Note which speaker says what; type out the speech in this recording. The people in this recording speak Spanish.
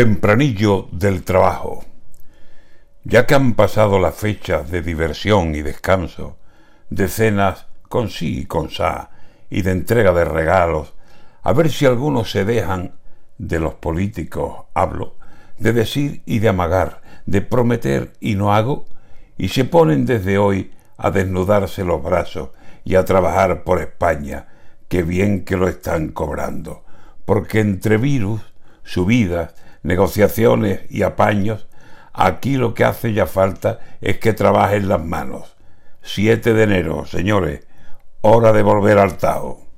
Speaker 1: Tempranillo del trabajo. Ya que han pasado las fechas de diversión y descanso, de cenas con sí y con sa, y de entrega de regalos, a ver si algunos se dejan, de los políticos hablo, de decir y de amagar, de prometer y no hago, y se ponen desde hoy a desnudarse los brazos y a trabajar por España, que bien que lo están cobrando, porque entre virus, subidas, negociaciones y apaños, aquí lo que hace ya falta es que trabajen las manos. 7 de enero, señores, hora de volver al Tao.